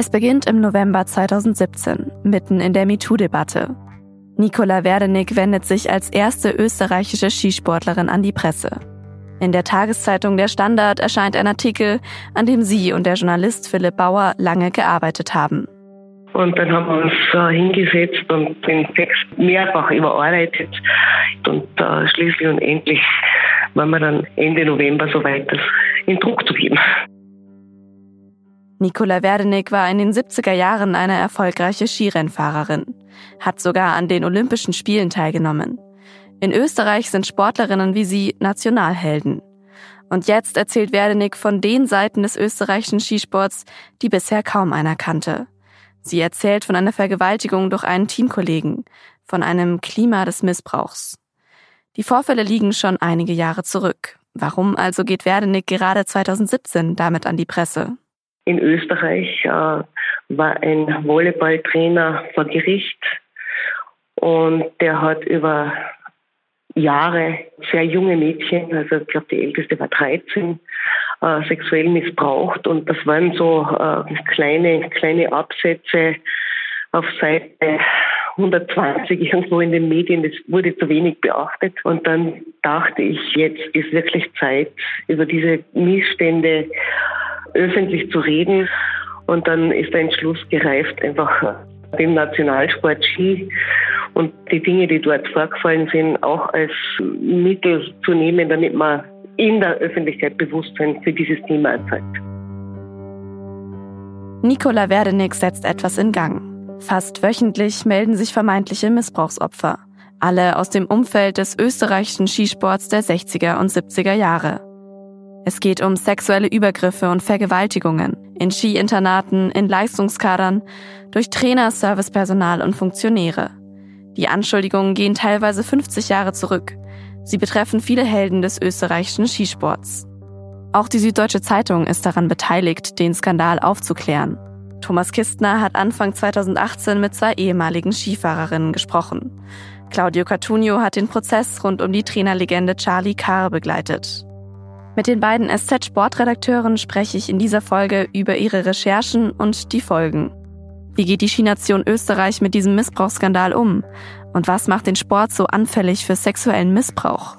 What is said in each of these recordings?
Es beginnt im November 2017, mitten in der MeToo-Debatte. Nikola Werdenig wendet sich als erste österreichische Skisportlerin an die Presse. In der Tageszeitung Der Standard erscheint ein Artikel, an dem sie und der Journalist Philipp Bauer lange gearbeitet haben. Und dann haben wir uns äh, hingesetzt und den Text mehrfach überarbeitet. Und äh, schließlich und endlich waren wir dann Ende November soweit, das in Druck zu geben. Nicola Werdenig war in den 70er Jahren eine erfolgreiche Skirennfahrerin, hat sogar an den Olympischen Spielen teilgenommen. In Österreich sind Sportlerinnen wie sie Nationalhelden. Und jetzt erzählt Werdenig von den Seiten des österreichischen Skisports, die bisher kaum einer kannte. Sie erzählt von einer Vergewaltigung durch einen Teamkollegen, von einem Klima des Missbrauchs. Die Vorfälle liegen schon einige Jahre zurück. Warum also geht Werdenig gerade 2017 damit an die Presse? In Österreich äh, war ein Volleyballtrainer vor Gericht. Und der hat über Jahre sehr junge Mädchen, also ich glaube die älteste war 13, äh, sexuell missbraucht. Und das waren so äh, kleine kleine Absätze auf Seite 120 irgendwo in den Medien, das wurde zu wenig beachtet. Und dann dachte ich, jetzt ist wirklich Zeit, über diese Missstände öffentlich zu reden. Und dann ist der Entschluss gereift, einfach den Nationalsport Ski und die Dinge, die dort vorgefallen sind, auch als Mittel zu nehmen, damit man in der Öffentlichkeit Bewusstsein für dieses Thema erzeugt. Nikola Werdenig setzt etwas in Gang. Fast wöchentlich melden sich vermeintliche Missbrauchsopfer. Alle aus dem Umfeld des österreichischen Skisports der 60er und 70er Jahre. Es geht um sexuelle Übergriffe und Vergewaltigungen in Skiinternaten, in Leistungskadern, durch Trainer, Servicepersonal und Funktionäre. Die Anschuldigungen gehen teilweise 50 Jahre zurück. Sie betreffen viele Helden des österreichischen Skisports. Auch die Süddeutsche Zeitung ist daran beteiligt, den Skandal aufzuklären. Thomas Kistner hat Anfang 2018 mit zwei ehemaligen Skifahrerinnen gesprochen. Claudio Cartunio hat den Prozess rund um die Trainerlegende Charlie Carr begleitet. Mit den beiden SZ-Sportredakteuren spreche ich in dieser Folge über ihre Recherchen und die Folgen. Wie geht die Skination Österreich mit diesem Missbrauchsskandal um? Und was macht den Sport so anfällig für sexuellen Missbrauch?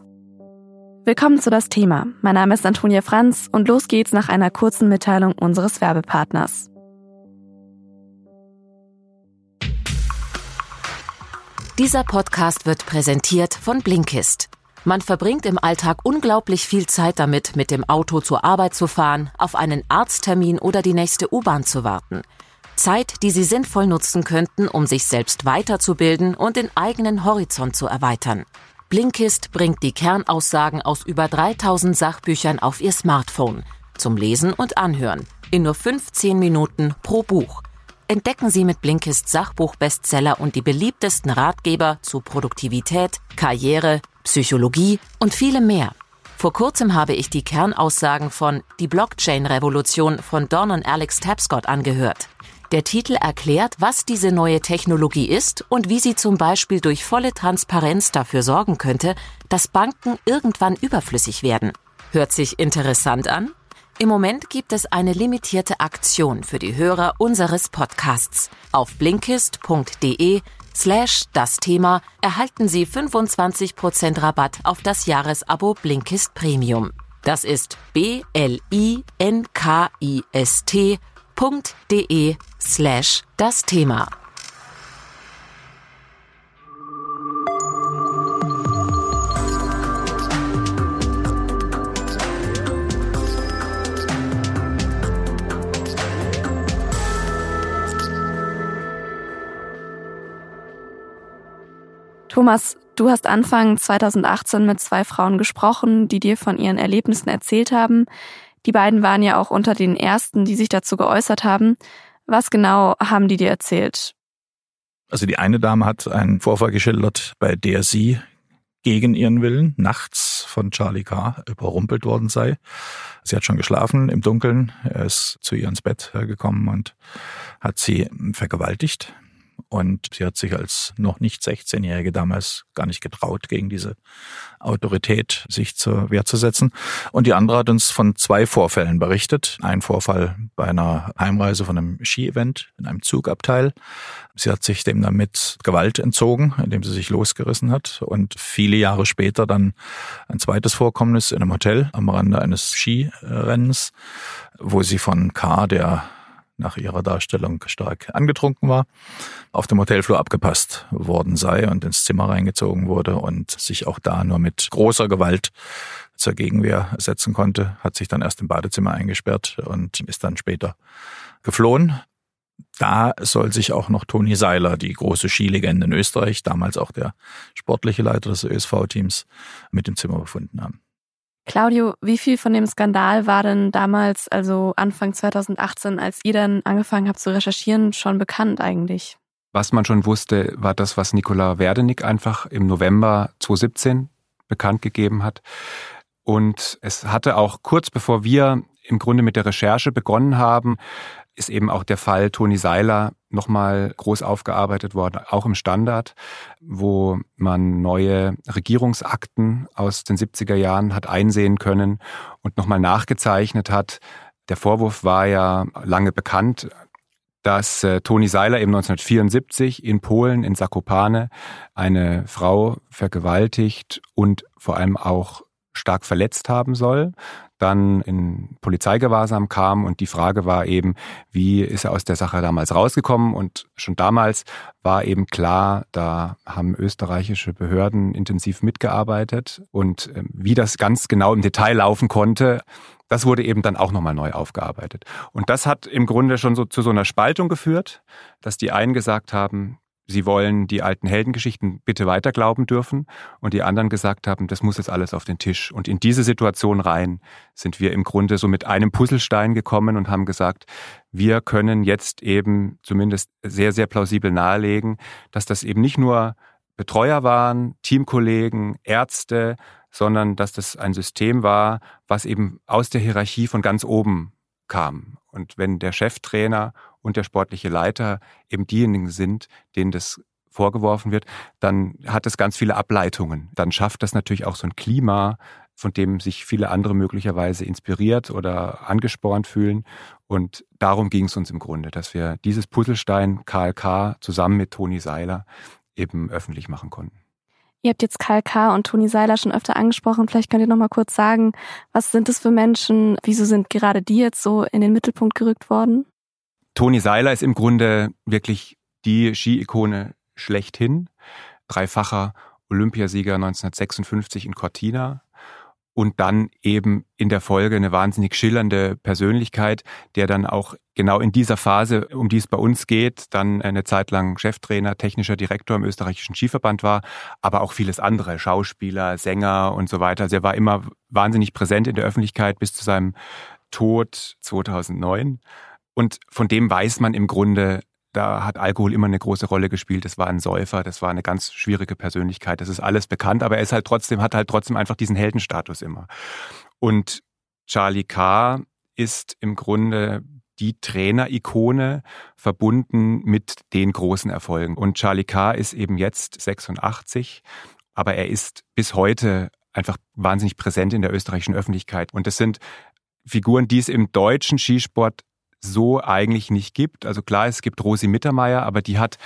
Willkommen zu das Thema. Mein Name ist Antonia Franz und los geht's nach einer kurzen Mitteilung unseres Werbepartners. Dieser Podcast wird präsentiert von Blinkist. Man verbringt im Alltag unglaublich viel Zeit damit, mit dem Auto zur Arbeit zu fahren, auf einen Arzttermin oder die nächste U-Bahn zu warten. Zeit, die Sie sinnvoll nutzen könnten, um sich selbst weiterzubilden und den eigenen Horizont zu erweitern. Blinkist bringt die Kernaussagen aus über 3000 Sachbüchern auf Ihr Smartphone zum Lesen und Anhören in nur 15 Minuten pro Buch. Entdecken Sie mit Blinkist Sachbuchbestseller und die beliebtesten Ratgeber zu Produktivität, Karriere, Psychologie und vielem mehr. Vor kurzem habe ich die Kernaussagen von Die Blockchain-Revolution von Don und Alex Tapscott angehört. Der Titel erklärt, was diese neue Technologie ist und wie sie zum Beispiel durch volle Transparenz dafür sorgen könnte, dass Banken irgendwann überflüssig werden. Hört sich interessant an? Im Moment gibt es eine limitierte Aktion für die Hörer unseres Podcasts. Auf blinkist.de slash das Thema erhalten Sie 25% Rabatt auf das Jahresabo Blinkist Premium. Das ist B-L-I-N-K-I-S-T www.ftf.de slash das Thema. Thomas, du hast Anfang 2018 mit zwei Frauen gesprochen, die dir von ihren Erlebnissen erzählt haben. Die beiden waren ja auch unter den ersten, die sich dazu geäußert haben. Was genau haben die dir erzählt? Also die eine Dame hat einen Vorfall geschildert, bei der sie gegen ihren Willen nachts von Charlie K. überrumpelt worden sei. Sie hat schon geschlafen im Dunkeln. Er ist zu ihr ins Bett gekommen und hat sie vergewaltigt. Und sie hat sich als noch nicht 16-Jährige damals gar nicht getraut, gegen diese Autorität sich zur Wehr zu setzen. Und die andere hat uns von zwei Vorfällen berichtet. Ein Vorfall bei einer Heimreise von einem Ski-Event in einem Zugabteil. Sie hat sich dem damit Gewalt entzogen, indem sie sich losgerissen hat. Und viele Jahre später dann ein zweites Vorkommnis in einem Hotel am Rande eines Skirennens, wo sie von K., der nach ihrer Darstellung stark angetrunken war, auf dem Hotelflur abgepasst worden sei und ins Zimmer reingezogen wurde und sich auch da nur mit großer Gewalt zur Gegenwehr setzen konnte, hat sich dann erst im Badezimmer eingesperrt und ist dann später geflohen. Da soll sich auch noch Toni Seiler, die große Skilegende in Österreich, damals auch der sportliche Leiter des ÖSV-Teams, mit im Zimmer befunden haben. Claudio, wie viel von dem Skandal war denn damals, also Anfang 2018, als ihr dann angefangen habt zu recherchieren, schon bekannt eigentlich? Was man schon wusste, war das, was Nikola Werdenig einfach im November 2017 bekannt gegeben hat. Und es hatte auch kurz bevor wir im Grunde mit der Recherche begonnen haben, ist eben auch der Fall Toni Seiler nochmal groß aufgearbeitet worden, auch im Standard, wo man neue Regierungsakten aus den 70er Jahren hat einsehen können und nochmal nachgezeichnet hat. Der Vorwurf war ja lange bekannt, dass äh, Toni Seiler eben 1974 in Polen, in Zakopane, eine Frau vergewaltigt und vor allem auch stark verletzt haben soll, dann in Polizeigewahrsam kam und die Frage war eben, wie ist er aus der Sache damals rausgekommen und schon damals war eben klar, da haben österreichische Behörden intensiv mitgearbeitet und ähm, wie das ganz genau im Detail laufen konnte, das wurde eben dann auch nochmal neu aufgearbeitet. Und das hat im Grunde schon so zu so einer Spaltung geführt, dass die einen gesagt haben, sie wollen die alten Heldengeschichten bitte weiter glauben dürfen und die anderen gesagt haben, das muss jetzt alles auf den Tisch. Und in diese Situation rein sind wir im Grunde so mit einem Puzzlestein gekommen und haben gesagt, wir können jetzt eben zumindest sehr, sehr plausibel nahelegen, dass das eben nicht nur Betreuer waren, Teamkollegen, Ärzte, sondern dass das ein System war, was eben aus der Hierarchie von ganz oben kam. Und wenn der Cheftrainer und der sportliche Leiter eben diejenigen sind, denen das vorgeworfen wird, dann hat es ganz viele Ableitungen. Dann schafft das natürlich auch so ein Klima, von dem sich viele andere möglicherweise inspiriert oder angespornt fühlen. Und darum ging es uns im Grunde, dass wir dieses Puzzlestein KLK zusammen mit Toni Seiler eben öffentlich machen konnten. Ihr habt jetzt KLK und Toni Seiler schon öfter angesprochen. Vielleicht könnt ihr noch mal kurz sagen, was sind das für Menschen? Wieso sind gerade die jetzt so in den Mittelpunkt gerückt worden? Toni Seiler ist im Grunde wirklich die Ski-Ikone schlechthin. Dreifacher Olympiasieger 1956 in Cortina und dann eben in der Folge eine wahnsinnig schillernde Persönlichkeit, der dann auch genau in dieser Phase, um die es bei uns geht, dann eine Zeit lang Cheftrainer, technischer Direktor im österreichischen Skiverband war, aber auch vieles andere, Schauspieler, Sänger und so weiter. Also er war immer wahnsinnig präsent in der Öffentlichkeit bis zu seinem Tod 2009. Und von dem weiß man im Grunde, da hat Alkohol immer eine große Rolle gespielt. Das war ein Säufer, das war eine ganz schwierige Persönlichkeit. Das ist alles bekannt, aber er ist halt trotzdem, hat halt trotzdem einfach diesen Heldenstatus immer. Und Charlie K. ist im Grunde die Trainerikone verbunden mit den großen Erfolgen. Und Charlie K. ist eben jetzt 86, aber er ist bis heute einfach wahnsinnig präsent in der österreichischen Öffentlichkeit. Und das sind Figuren, die es im deutschen Skisport so eigentlich nicht gibt. Also klar, es gibt Rosi Mittermeier, aber die hat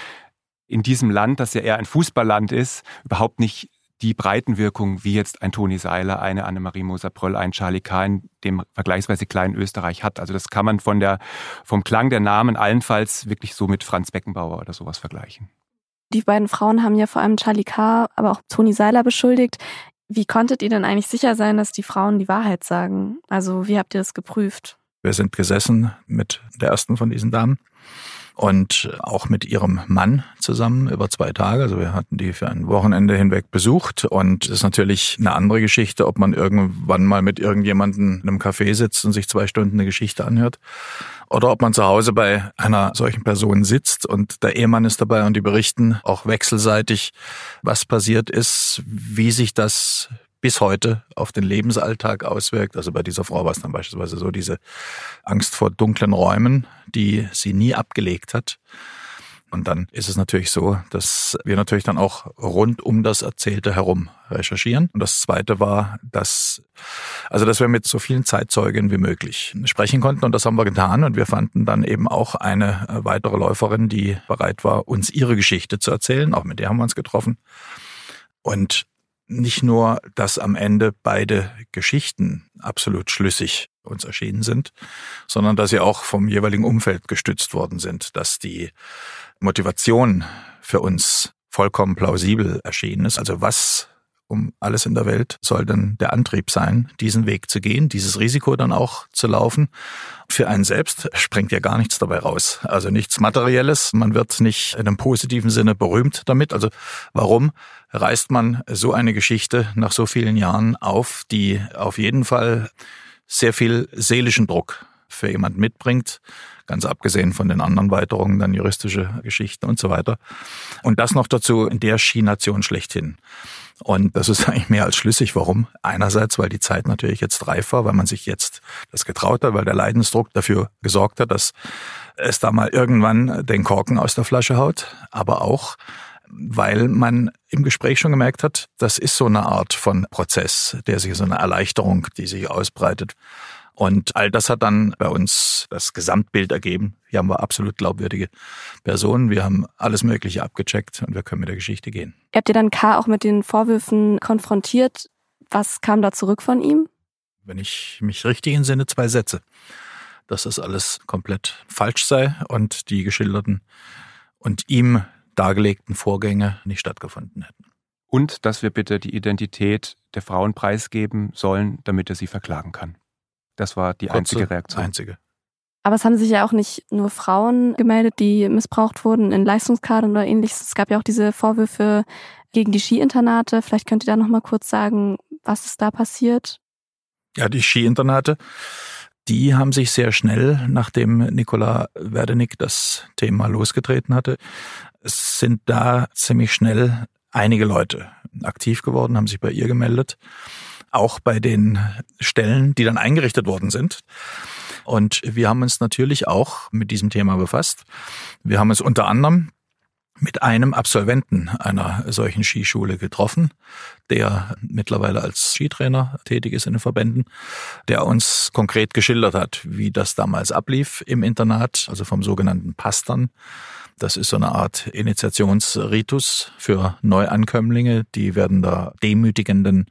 in diesem Land, das ja eher ein Fußballland ist, überhaupt nicht die Breitenwirkung wie jetzt ein Toni Seiler, eine Annemarie Moser-Pröll, ein Charlie Kahn, dem vergleichsweise kleinen Österreich hat. Also das kann man von der, vom Klang der Namen allenfalls wirklich so mit Franz Beckenbauer oder sowas vergleichen. Die beiden Frauen haben ja vor allem Charlie K., aber auch Toni Seiler beschuldigt. Wie konntet ihr denn eigentlich sicher sein, dass die Frauen die Wahrheit sagen? Also wie habt ihr das geprüft? Wir sind gesessen mit der ersten von diesen Damen und auch mit ihrem Mann zusammen über zwei Tage. Also wir hatten die für ein Wochenende hinweg besucht und es ist natürlich eine andere Geschichte, ob man irgendwann mal mit irgendjemandem in einem Café sitzt und sich zwei Stunden eine Geschichte anhört oder ob man zu Hause bei einer solchen Person sitzt und der Ehemann ist dabei und die berichten auch wechselseitig, was passiert ist, wie sich das bis heute auf den Lebensalltag auswirkt. Also bei dieser Frau war es dann beispielsweise so diese Angst vor dunklen Räumen, die sie nie abgelegt hat. Und dann ist es natürlich so, dass wir natürlich dann auch rund um das Erzählte herum recherchieren. Und das Zweite war, dass, also dass wir mit so vielen Zeitzeugen wie möglich sprechen konnten. Und das haben wir getan. Und wir fanden dann eben auch eine weitere Läuferin, die bereit war, uns ihre Geschichte zu erzählen. Auch mit der haben wir uns getroffen. Und nicht nur, dass am Ende beide Geschichten absolut schlüssig uns erschienen sind, sondern dass sie auch vom jeweiligen Umfeld gestützt worden sind, dass die Motivation für uns vollkommen plausibel erschienen ist. Also was um alles in der Welt soll denn der Antrieb sein, diesen Weg zu gehen, dieses Risiko dann auch zu laufen. Für einen selbst springt ja gar nichts dabei raus. Also nichts Materielles. Man wird nicht in einem positiven Sinne berühmt damit. Also warum reißt man so eine Geschichte nach so vielen Jahren auf, die auf jeden Fall sehr viel seelischen Druck für jemand mitbringt, ganz abgesehen von den anderen Weiterungen, dann juristische Geschichten und so weiter. Und das noch dazu in der Skination schlechthin. Und das ist eigentlich mehr als schlüssig. Warum? Einerseits, weil die Zeit natürlich jetzt reif war, weil man sich jetzt das getraut hat, weil der Leidensdruck dafür gesorgt hat, dass es da mal irgendwann den Korken aus der Flasche haut. Aber auch, weil man im Gespräch schon gemerkt hat, das ist so eine Art von Prozess, der sich so eine Erleichterung, die sich ausbreitet. Und all das hat dann bei uns das Gesamtbild ergeben. Hier haben wir absolut glaubwürdige Personen. Wir haben alles Mögliche abgecheckt und wir können mit der Geschichte gehen. Habt ihr dann K. auch mit den Vorwürfen konfrontiert? Was kam da zurück von ihm? Wenn ich mich richtig entsinne, zwei Sätze. Dass das alles komplett falsch sei und die geschilderten und ihm dargelegten Vorgänge nicht stattgefunden hätten. Und dass wir bitte die Identität der Frauen preisgeben sollen, damit er sie verklagen kann. Das war die Kurze, einzige Reaktion. Einzige. Aber es haben sich ja auch nicht nur Frauen gemeldet, die missbraucht wurden in Leistungskadern oder ähnliches. Es gab ja auch diese Vorwürfe gegen die Skiinternate. Vielleicht könnt ihr da noch mal kurz sagen, was ist da passiert? Ja, die Skiinternate, die haben sich sehr schnell, nachdem Nicola Werdenig das Thema losgetreten hatte, es sind da ziemlich schnell einige Leute aktiv geworden, haben sich bei ihr gemeldet auch bei den Stellen, die dann eingerichtet worden sind. Und wir haben uns natürlich auch mit diesem Thema befasst. Wir haben uns unter anderem mit einem Absolventen einer solchen Skischule getroffen, der mittlerweile als Skitrainer tätig ist in den Verbänden, der uns konkret geschildert hat, wie das damals ablief im Internat, also vom sogenannten Pastern das ist so eine Art Initiationsritus für Neuankömmlinge. Die werden da demütigenden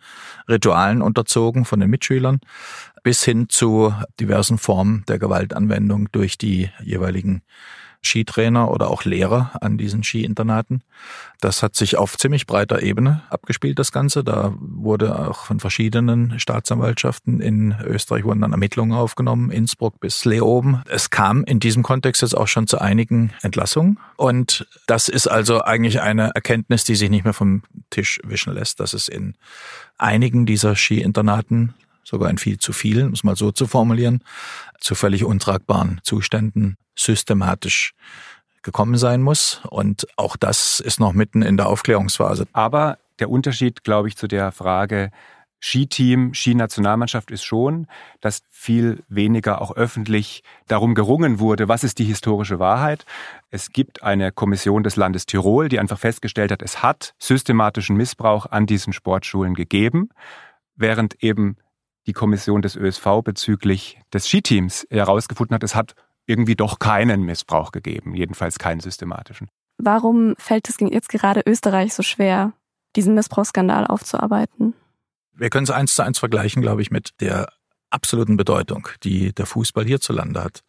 Ritualen unterzogen von den Mitschülern bis hin zu diversen Formen der Gewaltanwendung durch die jeweiligen Skitrainer oder auch Lehrer an diesen Skiinternaten. Das hat sich auf ziemlich breiter Ebene abgespielt, das Ganze. Da wurde auch von verschiedenen Staatsanwaltschaften in Österreich wurden dann Ermittlungen aufgenommen, Innsbruck bis Leoben. Es kam in diesem Kontext jetzt auch schon zu einigen Entlassungen. Und das ist also eigentlich eine Erkenntnis, die sich nicht mehr vom Tisch wischen lässt, dass es in einigen dieser Skiinternaten sogar in viel zu vielen, um es mal so zu formulieren, zu völlig untragbaren Zuständen systematisch gekommen sein muss. Und auch das ist noch mitten in der Aufklärungsphase. Aber der Unterschied, glaube ich, zu der Frage, Skiteam, Skinationalmannschaft ist schon, dass viel weniger auch öffentlich darum gerungen wurde, was ist die historische Wahrheit. Es gibt eine Kommission des Landes Tirol, die einfach festgestellt hat, es hat systematischen Missbrauch an diesen Sportschulen gegeben, während eben die Kommission des ÖSV bezüglich des Skiteams herausgefunden hat, es hat irgendwie doch keinen Missbrauch gegeben, jedenfalls keinen systematischen. Warum fällt es jetzt gerade Österreich so schwer, diesen Missbrauchsskandal aufzuarbeiten? Wir können es eins zu eins vergleichen, glaube ich, mit der absoluten Bedeutung, die der Fußball hierzulande hat.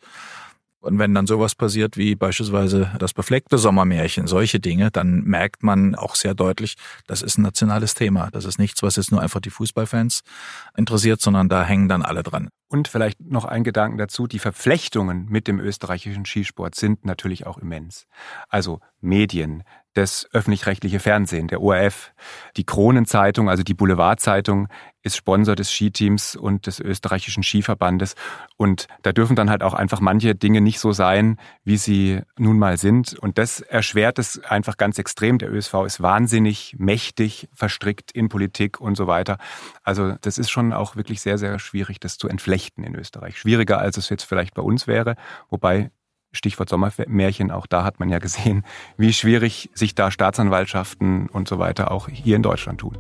Und wenn dann sowas passiert wie beispielsweise das befleckte Sommermärchen, solche Dinge, dann merkt man auch sehr deutlich, das ist ein nationales Thema. Das ist nichts, was jetzt nur einfach die Fußballfans interessiert, sondern da hängen dann alle dran. Und vielleicht noch ein Gedanken dazu, die Verflechtungen mit dem österreichischen Skisport sind natürlich auch immens. Also Medien, das öffentlich-rechtliche Fernsehen, der ORF, die Kronenzeitung, also die Boulevardzeitung, ist Sponsor des Skiteams und des österreichischen Skiverbandes. Und da dürfen dann halt auch einfach manche Dinge nicht so sein, wie sie nun mal sind. Und das erschwert es einfach ganz extrem. Der ÖSV ist wahnsinnig mächtig verstrickt in Politik und so weiter. Also das ist schon auch wirklich sehr, sehr schwierig, das zu entflechten in Österreich. Schwieriger, als es jetzt vielleicht bei uns wäre. Wobei Stichwort Sommermärchen, auch da hat man ja gesehen, wie schwierig sich da Staatsanwaltschaften und so weiter auch hier in Deutschland tun.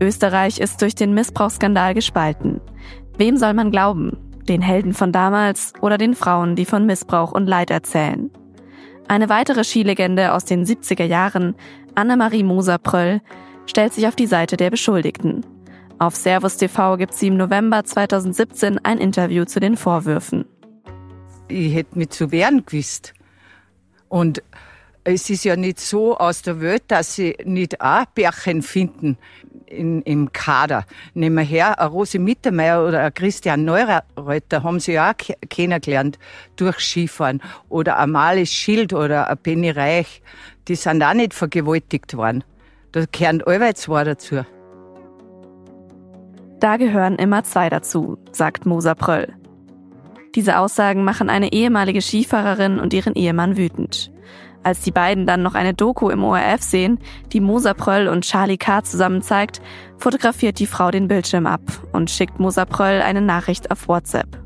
Österreich ist durch den Missbrauchsskandal gespalten. Wem soll man glauben? Den Helden von damals oder den Frauen, die von Missbrauch und Leid erzählen? Eine weitere Skilegende aus den 70er Jahren, Annemarie Moser-Pröll, stellt sich auf die Seite der Beschuldigten. Auf Servus TV gibt sie im November 2017 ein Interview zu den Vorwürfen. Ich hätte mich zu wehren gewusst. Und es ist ja nicht so aus der Welt, dass sie nicht auch Bärchen finden in, im Kader. Nehmen wir her, eine Rose Mittermeier oder ein Christian Neureuter haben sie ja auch kennengelernt durch Skifahren. Oder ein Mali Schild oder ein Benny Reich. Die sind auch nicht vergewaltigt worden. Da gehören allweil zwei dazu. Da gehören immer zwei dazu, sagt Moser Pröll. Diese Aussagen machen eine ehemalige Skifahrerin und ihren Ehemann wütend. Als die beiden dann noch eine Doku im ORF sehen, die Moser Pröll und Charlie K. zusammen zeigt, fotografiert die Frau den Bildschirm ab und schickt Moser Pröll eine Nachricht auf WhatsApp.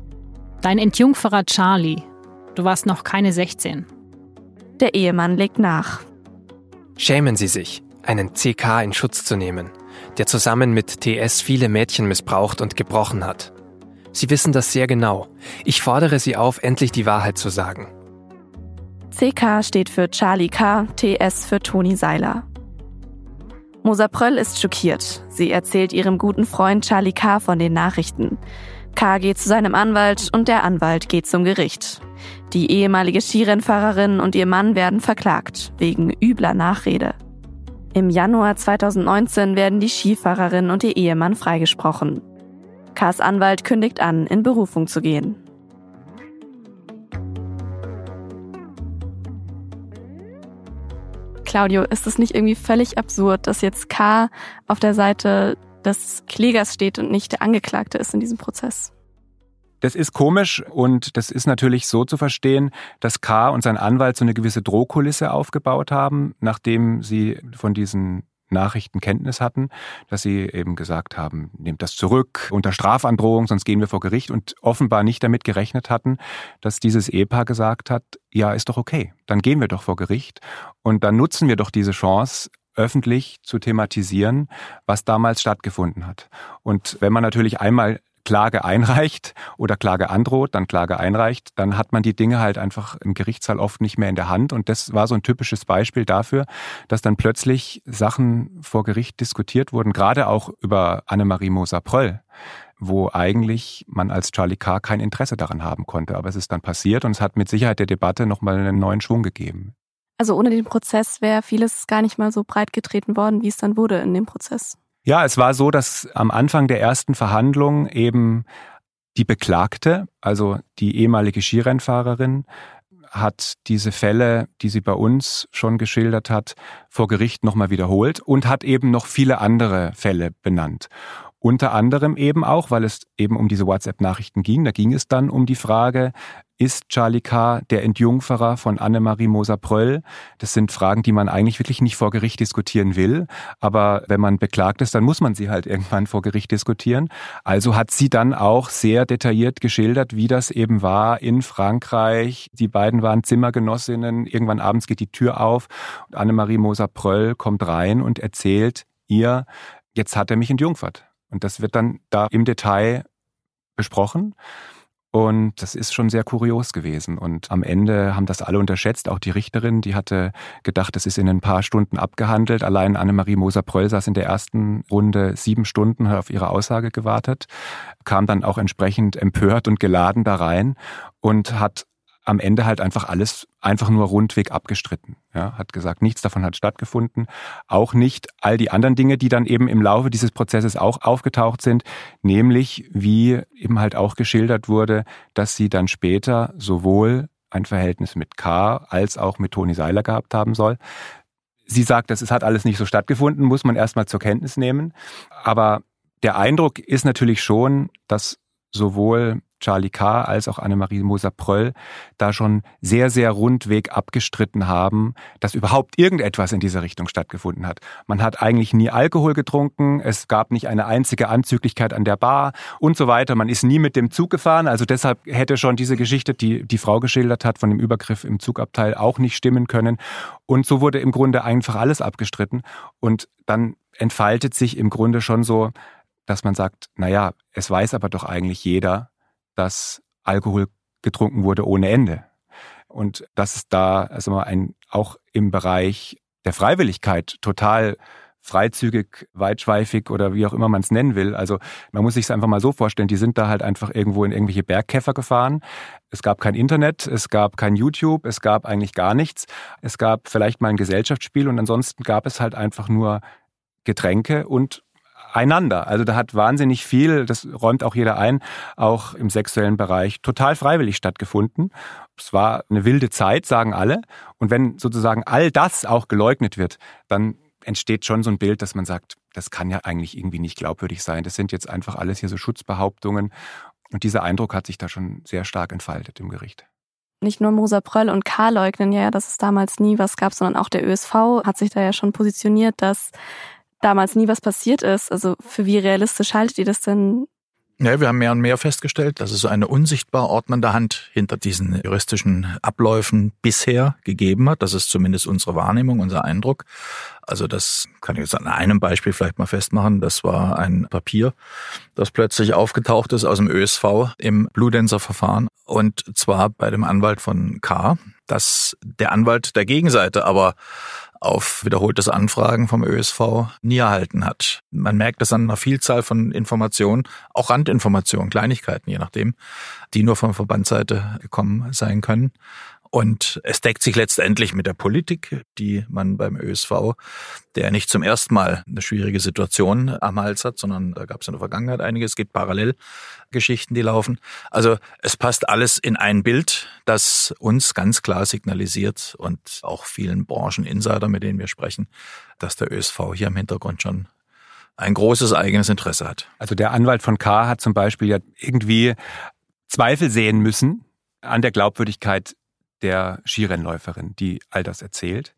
Dein Entjungferer Charlie. Du warst noch keine 16. Der Ehemann legt nach. Schämen Sie sich, einen CK in Schutz zu nehmen, der zusammen mit TS viele Mädchen missbraucht und gebrochen hat. Sie wissen das sehr genau. Ich fordere Sie auf, endlich die Wahrheit zu sagen. CK steht für Charlie K., TS für Toni Seiler. Moser Pröll ist schockiert. Sie erzählt ihrem guten Freund Charlie K. von den Nachrichten. K. geht zu seinem Anwalt und der Anwalt geht zum Gericht. Die ehemalige Skirennfahrerin und ihr Mann werden verklagt, wegen übler Nachrede. Im Januar 2019 werden die Skifahrerin und ihr Ehemann freigesprochen. K.s Anwalt kündigt an, in Berufung zu gehen. Claudio, ist es nicht irgendwie völlig absurd, dass jetzt K auf der Seite des Klägers steht und nicht der Angeklagte ist in diesem Prozess? Das ist komisch und das ist natürlich so zu verstehen, dass K. und sein Anwalt so eine gewisse Drohkulisse aufgebaut haben, nachdem sie von diesen Nachrichten Kenntnis hatten, dass sie eben gesagt haben, nehmt das zurück unter Strafandrohung, sonst gehen wir vor Gericht und offenbar nicht damit gerechnet hatten, dass dieses Ehepaar gesagt hat, ja, ist doch okay, dann gehen wir doch vor Gericht und dann nutzen wir doch diese Chance, öffentlich zu thematisieren, was damals stattgefunden hat. Und wenn man natürlich einmal Klage einreicht oder Klage androht, dann Klage einreicht, dann hat man die Dinge halt einfach im Gerichtssaal oft nicht mehr in der Hand. Und das war so ein typisches Beispiel dafür, dass dann plötzlich Sachen vor Gericht diskutiert wurden, gerade auch über Annemarie Moser-Pröll wo eigentlich man als Charlie K. kein Interesse daran haben konnte. Aber es ist dann passiert und es hat mit Sicherheit der Debatte nochmal einen neuen Schwung gegeben. Also ohne den Prozess wäre vieles gar nicht mal so breit getreten worden, wie es dann wurde in dem Prozess. Ja, es war so, dass am Anfang der ersten Verhandlung eben die Beklagte, also die ehemalige Skirennfahrerin, hat diese Fälle, die sie bei uns schon geschildert hat, vor Gericht nochmal wiederholt und hat eben noch viele andere Fälle benannt. Unter anderem eben auch, weil es eben um diese WhatsApp-Nachrichten ging. Da ging es dann um die Frage, ist Charlie K. der Entjungferer von Annemarie Moser-Pröll? Das sind Fragen, die man eigentlich wirklich nicht vor Gericht diskutieren will. Aber wenn man beklagt ist, dann muss man sie halt irgendwann vor Gericht diskutieren. Also hat sie dann auch sehr detailliert geschildert, wie das eben war in Frankreich. Die beiden waren Zimmergenossinnen. Irgendwann abends geht die Tür auf und Annemarie Moser-Pröll kommt rein und erzählt ihr, jetzt hat er mich entjungfert. Und das wird dann da im Detail besprochen. Und das ist schon sehr kurios gewesen. Und am Ende haben das alle unterschätzt, auch die Richterin, die hatte gedacht, das ist in ein paar Stunden abgehandelt. Allein Annemarie Moser-Pröll saß in der ersten Runde sieben Stunden, hat auf ihre Aussage gewartet, kam dann auch entsprechend empört und geladen da rein und hat am Ende halt einfach alles einfach nur rundweg abgestritten. Ja, hat gesagt, nichts davon hat stattgefunden. Auch nicht all die anderen Dinge, die dann eben im Laufe dieses Prozesses auch aufgetaucht sind, nämlich wie eben halt auch geschildert wurde, dass sie dann später sowohl ein Verhältnis mit K als auch mit Toni Seiler gehabt haben soll. Sie sagt, das hat alles nicht so stattgefunden, muss man erstmal zur Kenntnis nehmen. Aber der Eindruck ist natürlich schon, dass sowohl Charlie K. als auch Annemarie Moser-Pröll da schon sehr, sehr rundweg abgestritten haben, dass überhaupt irgendetwas in dieser Richtung stattgefunden hat. Man hat eigentlich nie Alkohol getrunken, es gab nicht eine einzige Anzüglichkeit an der Bar und so weiter. Man ist nie mit dem Zug gefahren, also deshalb hätte schon diese Geschichte, die die Frau geschildert hat, von dem Übergriff im Zugabteil auch nicht stimmen können. Und so wurde im Grunde einfach alles abgestritten. Und dann entfaltet sich im Grunde schon so, dass man sagt, naja, es weiß aber doch eigentlich jeder, dass Alkohol getrunken wurde ohne Ende. Und dass es da also ein, auch im Bereich der Freiwilligkeit total freizügig, weitschweifig oder wie auch immer man es nennen will. Also man muss sich es einfach mal so vorstellen, die sind da halt einfach irgendwo in irgendwelche Bergkäfer gefahren. Es gab kein Internet, es gab kein YouTube, es gab eigentlich gar nichts. Es gab vielleicht mal ein Gesellschaftsspiel und ansonsten gab es halt einfach nur Getränke und einander. Also da hat wahnsinnig viel, das räumt auch jeder ein, auch im sexuellen Bereich total freiwillig stattgefunden. Es war eine wilde Zeit, sagen alle. Und wenn sozusagen all das auch geleugnet wird, dann entsteht schon so ein Bild, dass man sagt, das kann ja eigentlich irgendwie nicht glaubwürdig sein. Das sind jetzt einfach alles hier so Schutzbehauptungen. Und dieser Eindruck hat sich da schon sehr stark entfaltet im Gericht nicht nur Moser Pröll und K. leugnen ja, dass es damals nie was gab, sondern auch der ÖSV hat sich da ja schon positioniert, dass damals nie was passiert ist. Also für wie realistisch haltet ihr das denn? Ja, wir haben mehr und mehr festgestellt, dass es so eine unsichtbar ordnende Hand hinter diesen juristischen Abläufen bisher gegeben hat. Das ist zumindest unsere Wahrnehmung, unser Eindruck. Also das kann ich jetzt an einem Beispiel vielleicht mal festmachen. Das war ein Papier, das plötzlich aufgetaucht ist aus dem ÖSV im Bludenser-Verfahren. Und zwar bei dem Anwalt von K., dass der Anwalt der Gegenseite aber auf wiederholtes Anfragen vom ÖSV nie erhalten hat. Man merkt das an einer Vielzahl von Informationen, auch Randinformationen, Kleinigkeiten, je nachdem, die nur von Verbandsseite gekommen sein können. Und es deckt sich letztendlich mit der Politik, die man beim ÖSV, der nicht zum ersten Mal eine schwierige Situation am Hals hat, sondern da gab es in der Vergangenheit einiges. Es gibt Parallelgeschichten, die laufen. Also es passt alles in ein Bild, das uns ganz klar signalisiert und auch vielen Brancheninsider, mit denen wir sprechen, dass der ÖSV hier im Hintergrund schon ein großes eigenes Interesse hat. Also der Anwalt von K. hat zum Beispiel ja irgendwie Zweifel sehen müssen an der Glaubwürdigkeit der Skirennläuferin, die all das erzählt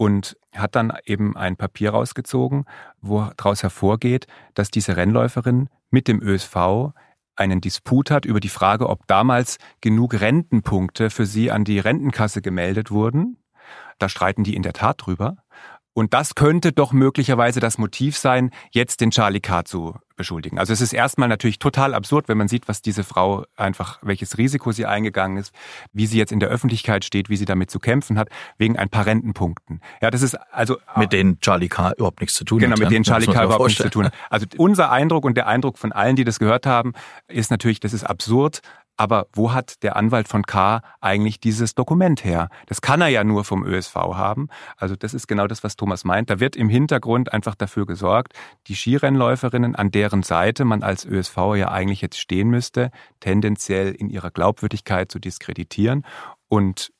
und hat dann eben ein Papier rausgezogen, wo daraus hervorgeht, dass diese Rennläuferin mit dem ÖSV einen Disput hat über die Frage, ob damals genug Rentenpunkte für sie an die Rentenkasse gemeldet wurden. Da streiten die in der Tat drüber. Und das könnte doch möglicherweise das Motiv sein, jetzt den Charlie K. zu beschuldigen. Also es ist erstmal natürlich total absurd, wenn man sieht, was diese Frau einfach, welches Risiko sie eingegangen ist, wie sie jetzt in der Öffentlichkeit steht, wie sie damit zu kämpfen hat, wegen ein paar Rentenpunkten. Ja, das ist also. Mit denen Charlie K. überhaupt nichts zu tun genau, hat. Genau, mit denen Charlie K. überhaupt nichts zu tun hat. Also unser Eindruck und der Eindruck von allen, die das gehört haben, ist natürlich, das ist absurd, aber wo hat der Anwalt von K. eigentlich dieses Dokument her? Das kann er ja nur vom ÖSV haben. Also das ist genau das, was Thomas meint. Da wird im Hintergrund einfach dafür gesorgt, die Skirennläuferinnen, an deren Seite man als ÖSV ja eigentlich jetzt stehen müsste, tendenziell in ihrer Glaubwürdigkeit zu diskreditieren. Und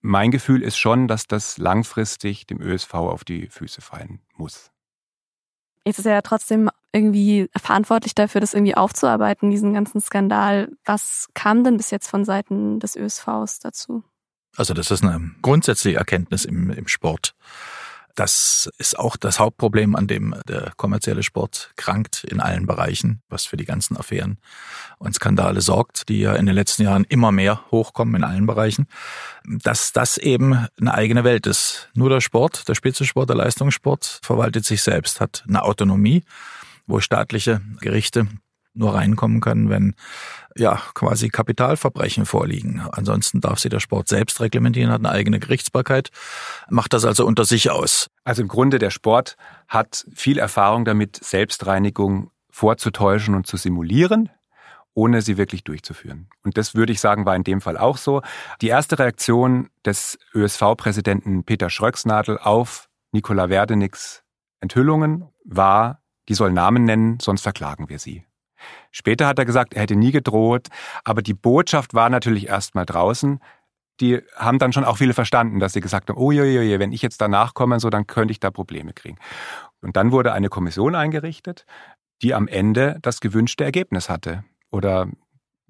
mein Gefühl ist schon, dass das langfristig dem ÖSV auf die Füße fallen muss. Jetzt ist er ja trotzdem irgendwie verantwortlich dafür, das irgendwie aufzuarbeiten, diesen ganzen Skandal. Was kam denn bis jetzt von Seiten des ÖSVs dazu? Also das ist eine grundsätzliche Erkenntnis im, im Sport. Das ist auch das Hauptproblem, an dem der kommerzielle Sport krankt in allen Bereichen, was für die ganzen Affären und Skandale sorgt, die ja in den letzten Jahren immer mehr hochkommen in allen Bereichen, dass das eben eine eigene Welt ist. Nur der Sport, der Spitzensport, der Leistungssport verwaltet sich selbst, hat eine Autonomie, wo staatliche Gerichte nur reinkommen können, wenn ja quasi Kapitalverbrechen vorliegen. Ansonsten darf sie der Sport selbst reglementieren, hat eine eigene Gerichtsbarkeit, macht das also unter sich aus. Also im Grunde der Sport hat viel Erfahrung damit, Selbstreinigung vorzutäuschen und zu simulieren ohne sie wirklich durchzuführen. Und das würde ich sagen, war in dem Fall auch so. Die erste Reaktion des ÖSV-Präsidenten Peter Schröcksnadel auf Nikola Werdenicks Enthüllungen war, die soll Namen nennen, sonst verklagen wir sie. Später hat er gesagt, er hätte nie gedroht, aber die Botschaft war natürlich erstmal draußen. Die haben dann schon auch viele verstanden, dass sie gesagt haben, oh je, je, je, wenn ich jetzt danach komme, so dann könnte ich da Probleme kriegen. Und dann wurde eine Kommission eingerichtet, die am Ende das gewünschte Ergebnis hatte oder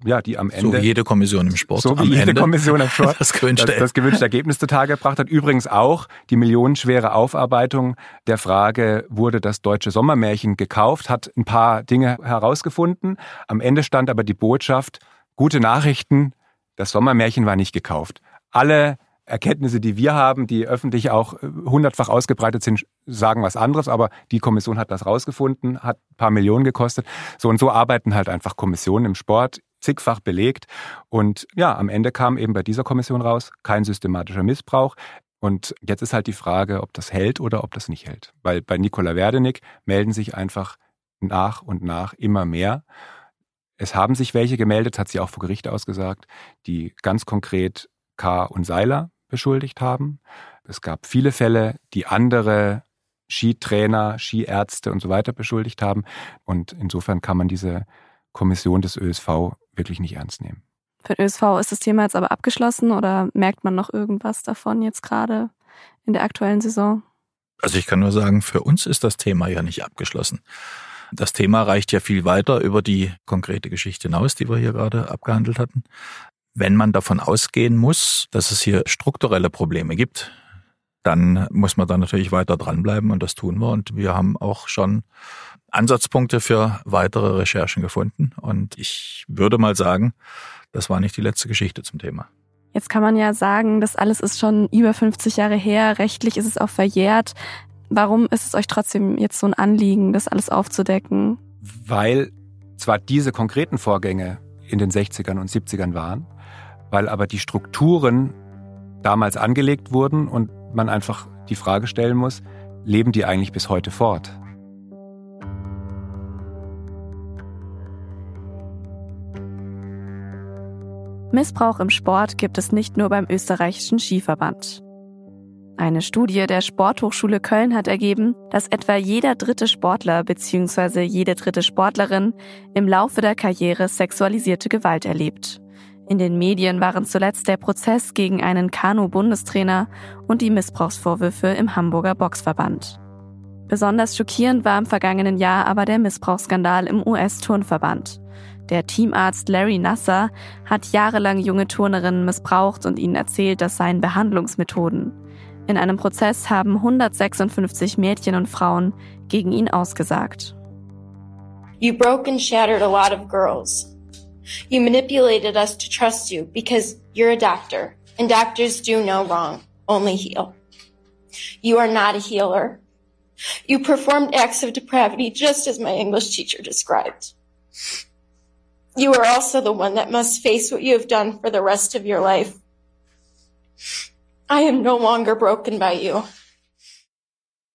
ja, die am Ende. So wie jede Kommission im Sport. So wie jede Ende Kommission im Sport. das, gewünschte, das, das gewünschte Ergebnis zutage gebracht hat. Übrigens auch die millionenschwere Aufarbeitung der Frage, wurde das deutsche Sommermärchen gekauft, hat ein paar Dinge herausgefunden. Am Ende stand aber die Botschaft, gute Nachrichten, das Sommermärchen war nicht gekauft. Alle Erkenntnisse, die wir haben, die öffentlich auch äh, hundertfach ausgebreitet sind, sagen was anderes, aber die Kommission hat das rausgefunden, hat ein paar Millionen gekostet. So und so arbeiten halt einfach Kommissionen im Sport, zigfach belegt. Und ja, am Ende kam eben bei dieser Kommission raus, kein systematischer Missbrauch. Und jetzt ist halt die Frage, ob das hält oder ob das nicht hält. Weil bei Nikola Werdenig melden sich einfach nach und nach immer mehr. Es haben sich welche gemeldet, hat sie auch vor Gericht ausgesagt, die ganz konkret K. und Seiler beschuldigt haben. Es gab viele Fälle, die andere Skitrainer, Skiärzte und so weiter beschuldigt haben. Und insofern kann man diese Kommission des ÖSV wirklich nicht ernst nehmen. Für den ÖSV ist das Thema jetzt aber abgeschlossen oder merkt man noch irgendwas davon jetzt gerade in der aktuellen Saison? Also ich kann nur sagen, für uns ist das Thema ja nicht abgeschlossen. Das Thema reicht ja viel weiter über die konkrete Geschichte hinaus, die wir hier gerade abgehandelt hatten. Wenn man davon ausgehen muss, dass es hier strukturelle Probleme gibt, dann muss man da natürlich weiter dranbleiben und das tun wir. Und wir haben auch schon Ansatzpunkte für weitere Recherchen gefunden. Und ich würde mal sagen, das war nicht die letzte Geschichte zum Thema. Jetzt kann man ja sagen, das alles ist schon über 50 Jahre her. Rechtlich ist es auch verjährt. Warum ist es euch trotzdem jetzt so ein Anliegen, das alles aufzudecken? Weil zwar diese konkreten Vorgänge in den 60ern und 70ern waren, weil aber die Strukturen damals angelegt wurden und man einfach die Frage stellen muss, leben die eigentlich bis heute fort? Missbrauch im Sport gibt es nicht nur beim österreichischen Skiverband. Eine Studie der Sporthochschule Köln hat ergeben, dass etwa jeder dritte Sportler bzw. jede dritte Sportlerin im Laufe der Karriere sexualisierte Gewalt erlebt. In den Medien waren zuletzt der Prozess gegen einen Kanu-Bundestrainer und die Missbrauchsvorwürfe im Hamburger Boxverband. Besonders schockierend war im vergangenen Jahr aber der Missbrauchsskandal im US-Turnverband. Der Teamarzt Larry Nasser hat jahrelang junge Turnerinnen missbraucht und ihnen erzählt, das seien Behandlungsmethoden. In einem Prozess haben 156 Mädchen und Frauen gegen ihn ausgesagt. You broke and shattered a lot of girls. You manipulated us to trust you because you're a doctor and doctors do no wrong, only heal. You are not a healer. You performed acts of depravity just as my English teacher described. You are also the one that must face what you have done for the rest of your life. I am no longer broken by you.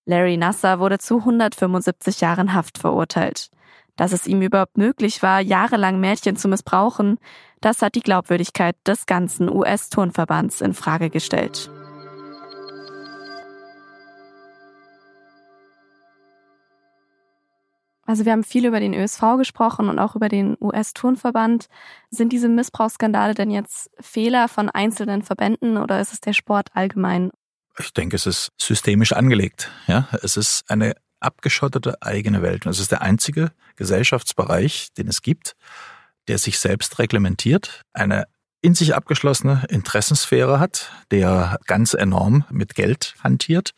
Larry Nasser wurde zu 175 Jahren Haft verurteilt. Dass es ihm überhaupt möglich war, jahrelang Mädchen zu missbrauchen, das hat die Glaubwürdigkeit des ganzen US-Turnverbands in Frage gestellt. Also wir haben viel über den ÖSV gesprochen und auch über den US-Turnverband. Sind diese Missbrauchsskandale denn jetzt Fehler von einzelnen Verbänden oder ist es der Sport allgemein? Ich denke, es ist systemisch angelegt. Ja, es ist eine abgeschottete eigene Welt. Und es ist der einzige Gesellschaftsbereich, den es gibt, der sich selbst reglementiert, eine in sich abgeschlossene Interessensphäre hat, der ganz enorm mit Geld hantiert.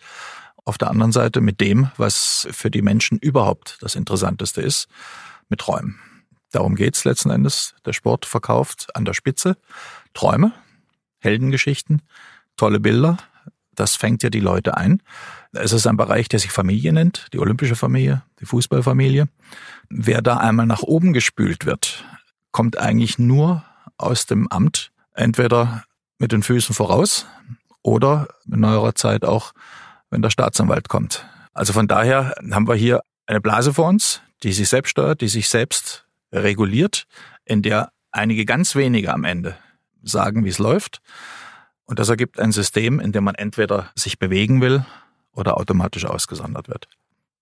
Auf der anderen Seite mit dem, was für die Menschen überhaupt das Interessanteste ist, mit Träumen. Darum geht's letzten Endes. Der Sport verkauft an der Spitze Träume, Heldengeschichten, tolle Bilder. Das fängt ja die Leute ein. Es ist ein Bereich, der sich Familie nennt, die olympische Familie, die Fußballfamilie. Wer da einmal nach oben gespült wird, kommt eigentlich nur aus dem Amt, entweder mit den Füßen voraus oder in neuerer Zeit auch, wenn der Staatsanwalt kommt. Also von daher haben wir hier eine Blase vor uns, die sich selbst steuert, die sich selbst reguliert, in der einige ganz wenige am Ende sagen, wie es läuft. Und das ergibt ein System, in dem man entweder sich bewegen will oder automatisch ausgesondert wird.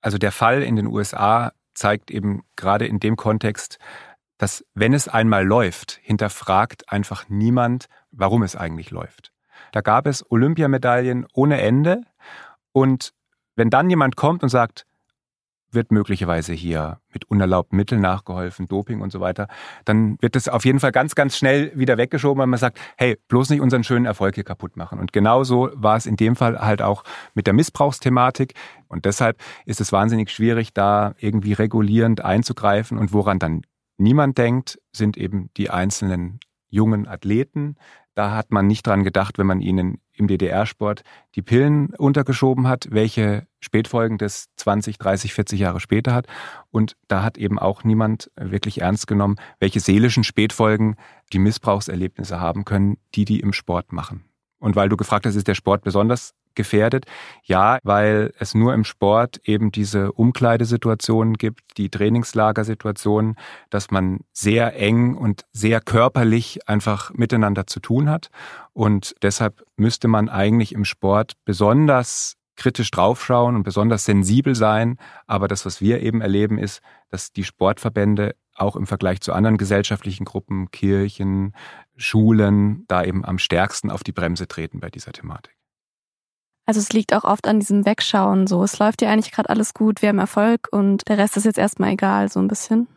Also der Fall in den USA zeigt eben gerade in dem Kontext, dass wenn es einmal läuft, hinterfragt einfach niemand, warum es eigentlich läuft. Da gab es Olympiamedaillen ohne Ende und wenn dann jemand kommt und sagt, wird möglicherweise hier mit unerlaubten Mitteln nachgeholfen, Doping und so weiter, dann wird das auf jeden Fall ganz, ganz schnell wieder weggeschoben, weil man sagt, hey, bloß nicht unseren schönen Erfolg hier kaputt machen. Und genauso war es in dem Fall halt auch mit der Missbrauchsthematik. Und deshalb ist es wahnsinnig schwierig, da irgendwie regulierend einzugreifen. Und woran dann niemand denkt, sind eben die einzelnen jungen Athleten, da hat man nicht dran gedacht, wenn man ihnen im DDR-Sport die Pillen untergeschoben hat, welche Spätfolgen das 20, 30, 40 Jahre später hat. Und da hat eben auch niemand wirklich ernst genommen, welche seelischen Spätfolgen die Missbrauchserlebnisse haben können, die die im Sport machen. Und weil du gefragt hast, ist der Sport besonders gefährdet? Ja, weil es nur im Sport eben diese Umkleidesituationen gibt, die Trainingslagersituationen, dass man sehr eng und sehr körperlich einfach miteinander zu tun hat. Und deshalb müsste man eigentlich im Sport besonders kritisch draufschauen und besonders sensibel sein. Aber das, was wir eben erleben, ist, dass die Sportverbände auch im Vergleich zu anderen gesellschaftlichen Gruppen, Kirchen, Schulen, da eben am stärksten auf die Bremse treten bei dieser Thematik. Also es liegt auch oft an diesem Wegschauen so. Es läuft ja eigentlich gerade alles gut, wir haben Erfolg und der Rest ist jetzt erstmal egal, so ein bisschen.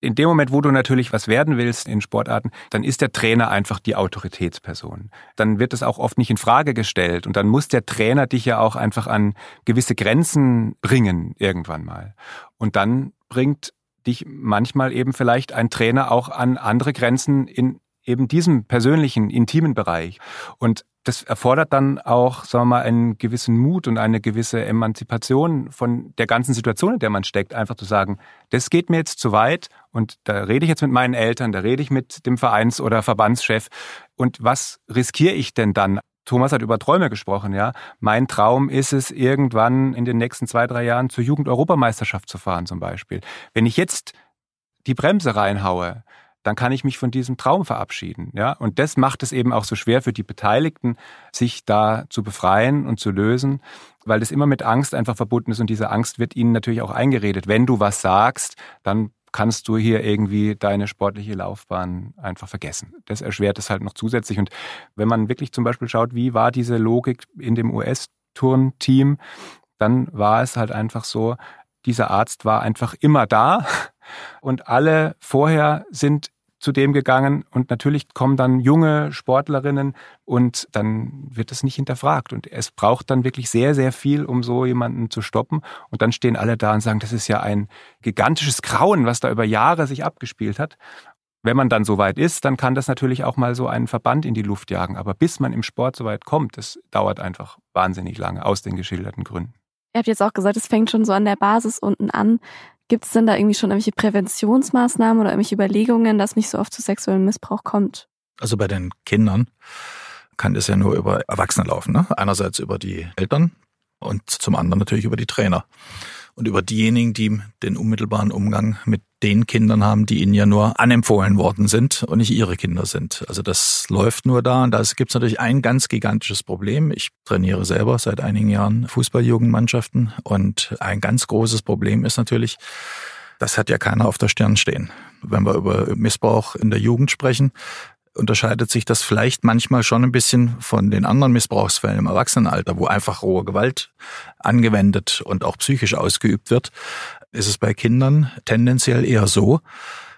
In dem Moment, wo du natürlich was werden willst in Sportarten, dann ist der Trainer einfach die Autoritätsperson. Dann wird es auch oft nicht in Frage gestellt und dann muss der Trainer dich ja auch einfach an gewisse Grenzen bringen irgendwann mal. Und dann bringt dich manchmal eben vielleicht ein Trainer auch an andere Grenzen in eben diesem persönlichen, intimen Bereich. Und das erfordert dann auch, sagen wir mal, einen gewissen Mut und eine gewisse Emanzipation von der ganzen Situation, in der man steckt, einfach zu sagen, das geht mir jetzt zu weit und da rede ich jetzt mit meinen Eltern, da rede ich mit dem Vereins- oder Verbandschef und was riskiere ich denn dann? Thomas hat über Träume gesprochen, ja. Mein Traum ist es, irgendwann in den nächsten zwei, drei Jahren zur Jugend-Europameisterschaft zu fahren, zum Beispiel. Wenn ich jetzt die Bremse reinhaue, dann kann ich mich von diesem Traum verabschieden. Ja? Und das macht es eben auch so schwer für die Beteiligten, sich da zu befreien und zu lösen, weil das immer mit Angst einfach verbunden ist und diese Angst wird ihnen natürlich auch eingeredet. Wenn du was sagst, dann kannst du hier irgendwie deine sportliche Laufbahn einfach vergessen. Das erschwert es halt noch zusätzlich. Und wenn man wirklich zum Beispiel schaut, wie war diese Logik in dem US-Turnteam, dann war es halt einfach so, dieser Arzt war einfach immer da und alle vorher sind zu dem gegangen und natürlich kommen dann junge Sportlerinnen und dann wird es nicht hinterfragt und es braucht dann wirklich sehr, sehr viel, um so jemanden zu stoppen und dann stehen alle da und sagen, das ist ja ein gigantisches Grauen, was da über Jahre sich abgespielt hat. Wenn man dann so weit ist, dann kann das natürlich auch mal so einen Verband in die Luft jagen. Aber bis man im Sport so weit kommt, das dauert einfach wahnsinnig lange aus den geschilderten Gründen. Ihr habt jetzt auch gesagt, es fängt schon so an der Basis unten an. Gibt es denn da irgendwie schon irgendwelche Präventionsmaßnahmen oder irgendwelche Überlegungen, dass nicht so oft zu sexuellem Missbrauch kommt? Also bei den Kindern kann das ja nur über Erwachsene laufen. Ne? Einerseits über die Eltern und zum anderen natürlich über die Trainer und über diejenigen, die den unmittelbaren Umgang mit den Kindern haben, die ihnen ja nur anempfohlen worden sind und nicht ihre Kinder sind. Also das läuft nur da und da gibt es natürlich ein ganz gigantisches Problem. Ich trainiere selber seit einigen Jahren Fußballjugendmannschaften und ein ganz großes Problem ist natürlich, das hat ja keiner auf der Stirn stehen. Wenn wir über Missbrauch in der Jugend sprechen, unterscheidet sich das vielleicht manchmal schon ein bisschen von den anderen Missbrauchsfällen im Erwachsenenalter, wo einfach rohe Gewalt angewendet und auch psychisch ausgeübt wird, ist es bei Kindern tendenziell eher so,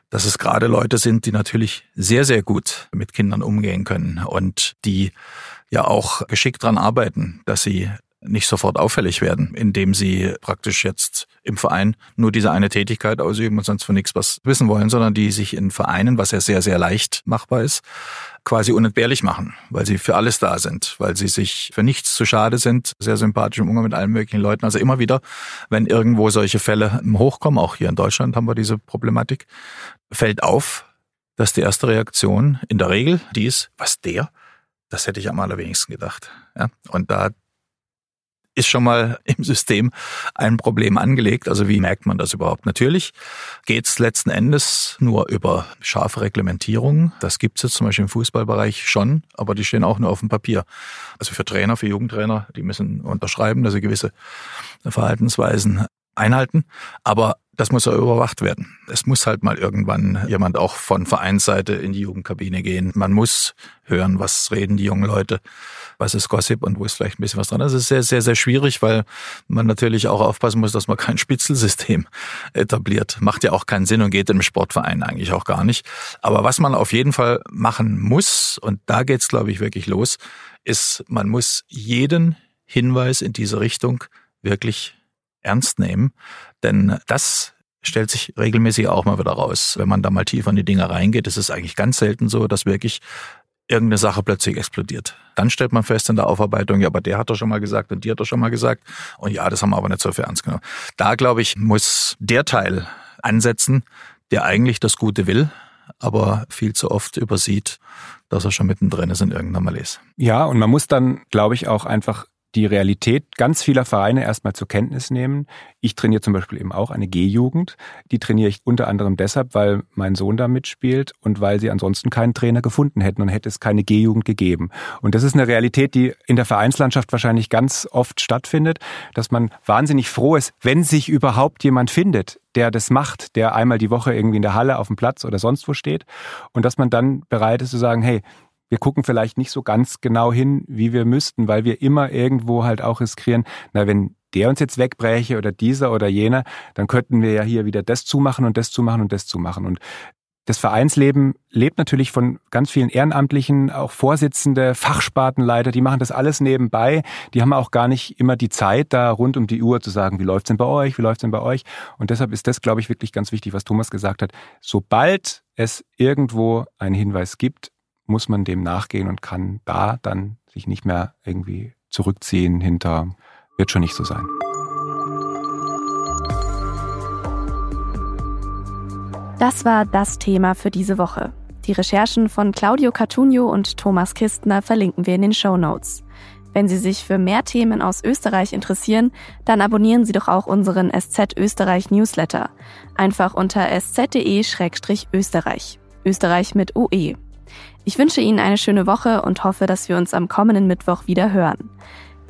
dass es gerade Leute sind, die natürlich sehr, sehr gut mit Kindern umgehen können und die ja auch geschickt dran arbeiten, dass sie nicht sofort auffällig werden, indem sie praktisch jetzt im Verein nur diese eine Tätigkeit ausüben und sonst von nichts was wissen wollen, sondern die sich in Vereinen, was ja sehr, sehr leicht machbar ist, quasi unentbehrlich machen, weil sie für alles da sind, weil sie sich für nichts zu schade sind, sehr sympathisch im Umgang mit allen möglichen Leuten. Also immer wieder, wenn irgendwo solche Fälle hochkommen, auch hier in Deutschland haben wir diese Problematik, fällt auf, dass die erste Reaktion in der Regel die ist, was der? Das hätte ich am allerwenigsten gedacht. Ja? Und da ist schon mal im System ein Problem angelegt. Also wie merkt man das überhaupt? Natürlich geht es letzten Endes nur über scharfe Reglementierung. Das gibt es jetzt zum Beispiel im Fußballbereich schon, aber die stehen auch nur auf dem Papier. Also für Trainer, für Jugendtrainer, die müssen unterschreiben, dass sie gewisse Verhaltensweisen einhalten. Aber das muss ja überwacht werden. Es muss halt mal irgendwann jemand auch von Vereinsseite in die Jugendkabine gehen. Man muss hören, was reden die jungen Leute, was ist Gossip und wo ist vielleicht ein bisschen was dran. Das ist sehr, sehr, sehr schwierig, weil man natürlich auch aufpassen muss, dass man kein Spitzelsystem etabliert. Macht ja auch keinen Sinn und geht im Sportverein eigentlich auch gar nicht. Aber was man auf jeden Fall machen muss, und da geht's, glaube ich, wirklich los, ist, man muss jeden Hinweis in diese Richtung wirklich ernst nehmen. Denn das stellt sich regelmäßig auch mal wieder raus. Wenn man da mal tiefer in die Dinge reingeht, ist es eigentlich ganz selten so, dass wirklich irgendeine Sache plötzlich explodiert. Dann stellt man fest in der Aufarbeitung, ja, aber der hat doch schon mal gesagt und die hat doch schon mal gesagt. Und ja, das haben wir aber nicht so für ernst genommen. Da, glaube ich, muss der Teil ansetzen, der eigentlich das Gute will, aber viel zu oft übersieht, dass er schon mittendrin ist in irgendeiner Malaise. Ja, und man muss dann, glaube ich, auch einfach die Realität ganz vieler Vereine erstmal zur Kenntnis nehmen. Ich trainiere zum Beispiel eben auch eine G-Jugend. Die trainiere ich unter anderem deshalb, weil mein Sohn da mitspielt und weil sie ansonsten keinen Trainer gefunden hätten und hätte es keine G-Jugend gegeben. Und das ist eine Realität, die in der Vereinslandschaft wahrscheinlich ganz oft stattfindet, dass man wahnsinnig froh ist, wenn sich überhaupt jemand findet, der das macht, der einmal die Woche irgendwie in der Halle auf dem Platz oder sonst wo steht und dass man dann bereit ist zu sagen, hey, wir gucken vielleicht nicht so ganz genau hin, wie wir müssten, weil wir immer irgendwo halt auch riskieren, na, wenn der uns jetzt wegbräche oder dieser oder jener, dann könnten wir ja hier wieder das zumachen und das zumachen und das zumachen. Und das Vereinsleben lebt natürlich von ganz vielen Ehrenamtlichen, auch Vorsitzende, Fachspartenleiter, die machen das alles nebenbei. Die haben auch gar nicht immer die Zeit, da rund um die Uhr zu sagen, wie läuft's denn bei euch, wie läuft's denn bei euch. Und deshalb ist das, glaube ich, wirklich ganz wichtig, was Thomas gesagt hat. Sobald es irgendwo einen Hinweis gibt, muss man dem nachgehen und kann da dann sich nicht mehr irgendwie zurückziehen hinter, wird schon nicht so sein. Das war das Thema für diese Woche. Die Recherchen von Claudio Cartunio und Thomas Kistner verlinken wir in den Show Notes. Wenn Sie sich für mehr Themen aus Österreich interessieren, dann abonnieren Sie doch auch unseren SZ Österreich Newsletter. Einfach unter sz.de-österreich. Österreich mit UE. Ich wünsche Ihnen eine schöne Woche und hoffe, dass wir uns am kommenden Mittwoch wieder hören.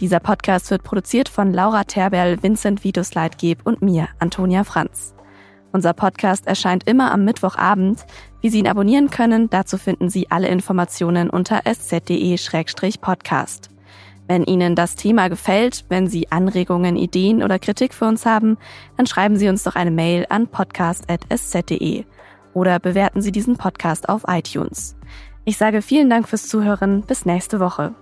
Dieser Podcast wird produziert von Laura Terberl, Vincent Vitus Leitgeb und mir, Antonia Franz. Unser Podcast erscheint immer am Mittwochabend. Wie Sie ihn abonnieren können, dazu finden Sie alle Informationen unter sz.de-podcast. Wenn Ihnen das Thema gefällt, wenn Sie Anregungen, Ideen oder Kritik für uns haben, dann schreiben Sie uns doch eine Mail an podcast.sz.de oder bewerten Sie diesen Podcast auf iTunes. Ich sage vielen Dank fürs Zuhören. Bis nächste Woche.